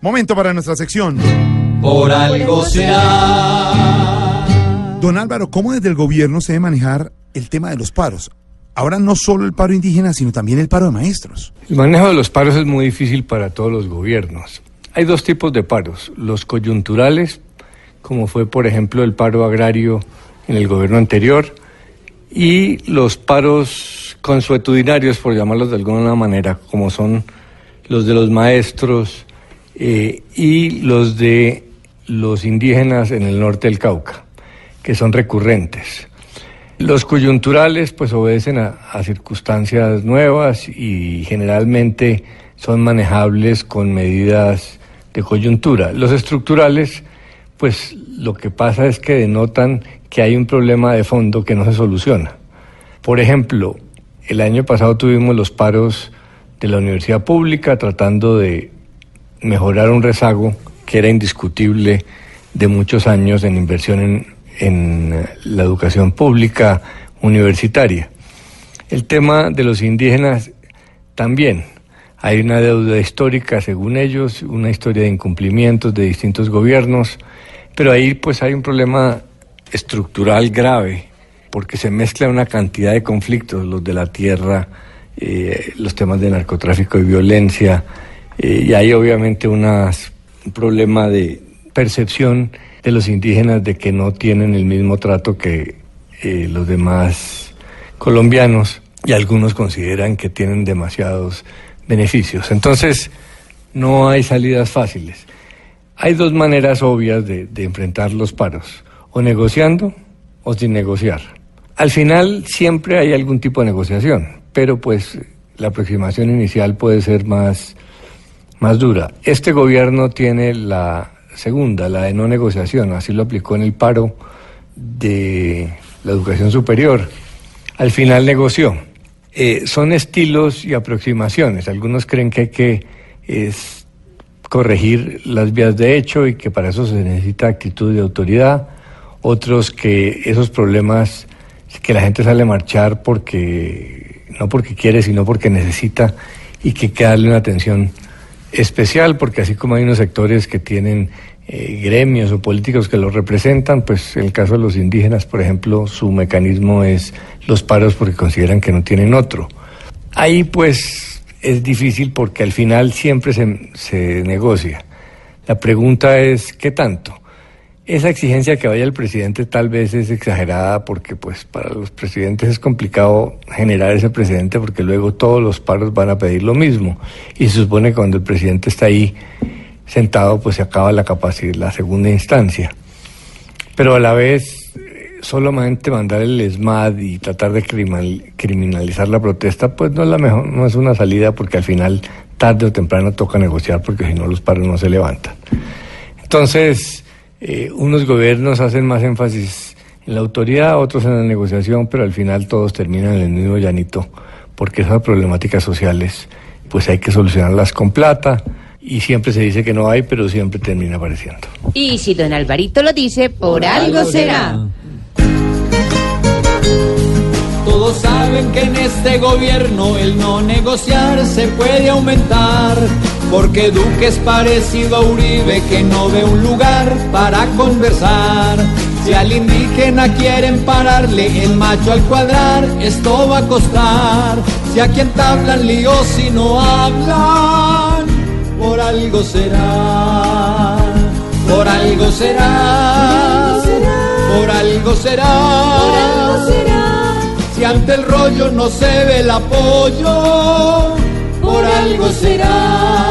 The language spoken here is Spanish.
Momento para nuestra sección. Por algo será. Don Álvaro, ¿cómo desde el gobierno se debe manejar el tema de los paros? Ahora no solo el paro indígena, sino también el paro de maestros. El manejo de los paros es muy difícil para todos los gobiernos. Hay dos tipos de paros, los coyunturales, como fue por ejemplo el paro agrario en el gobierno anterior, y los paros consuetudinarios, por llamarlos de alguna manera, como son los de los maestros eh, y los de los indígenas en el norte del Cauca, que son recurrentes. Los coyunturales pues obedecen a, a circunstancias nuevas y generalmente son manejables con medidas de coyuntura. Los estructurales pues lo que pasa es que denotan que hay un problema de fondo que no se soluciona. Por ejemplo, el año pasado tuvimos los paros de la universidad pública tratando de mejorar un rezago que era indiscutible de muchos años en inversión en, en la educación pública universitaria. El tema de los indígenas también. Hay una deuda histórica, según ellos, una historia de incumplimientos de distintos gobiernos, pero ahí pues hay un problema estructural grave, porque se mezcla una cantidad de conflictos, los de la tierra, eh, los temas de narcotráfico y violencia, eh, y hay obviamente unas, un problema de percepción de los indígenas de que no tienen el mismo trato que eh, los demás colombianos, y algunos consideran que tienen demasiados beneficios. Entonces, no hay salidas fáciles. Hay dos maneras obvias de, de, enfrentar los paros, o negociando o sin negociar. Al final siempre hay algún tipo de negociación, pero pues la aproximación inicial puede ser más, más dura. Este gobierno tiene la segunda, la de no negociación, así lo aplicó en el paro de la educación superior. Al final negoció. Eh, son estilos y aproximaciones. Algunos creen que hay que corregir las vías de hecho y que para eso se necesita actitud de autoridad. Otros que esos problemas, que la gente sale a marchar porque, no porque quiere, sino porque necesita y que hay que darle una atención especial, porque así como hay unos sectores que tienen eh, gremios o políticos que los representan, pues en el caso de los indígenas, por ejemplo, su mecanismo es los paros porque consideran que no tienen otro. Ahí pues es difícil porque al final siempre se, se negocia. La pregunta es, ¿qué tanto? Esa exigencia que vaya el presidente tal vez es exagerada porque pues para los presidentes es complicado generar ese precedente porque luego todos los paros van a pedir lo mismo y se supone que cuando el presidente está ahí sentado pues se acaba la capacidad, la segunda instancia. Pero a la vez solamente mandar el ESMAD y tratar de criminalizar la protesta pues no es la mejor, no es una salida porque al final tarde o temprano toca negociar porque si no los paros no se levantan. Entonces, eh, unos gobiernos hacen más énfasis en la autoridad, otros en la negociación, pero al final todos terminan en el mismo llanito, porque esas problemáticas sociales, pues hay que solucionarlas con plata, y siempre se dice que no hay, pero siempre termina apareciendo. Y si don Alvarito lo dice, por, por algo, algo será. será. Todos saben que en este gobierno el no negociar se puede aumentar. Porque Duque es parecido a Uribe que no ve un lugar para conversar. Si al indígena quieren pararle el macho al cuadrar, esto va a costar. Si a quien tablan líos si no hablan, por algo será. Por algo será. Por algo será. Por algo será. Si ante el rollo no se ve el apoyo por algo será.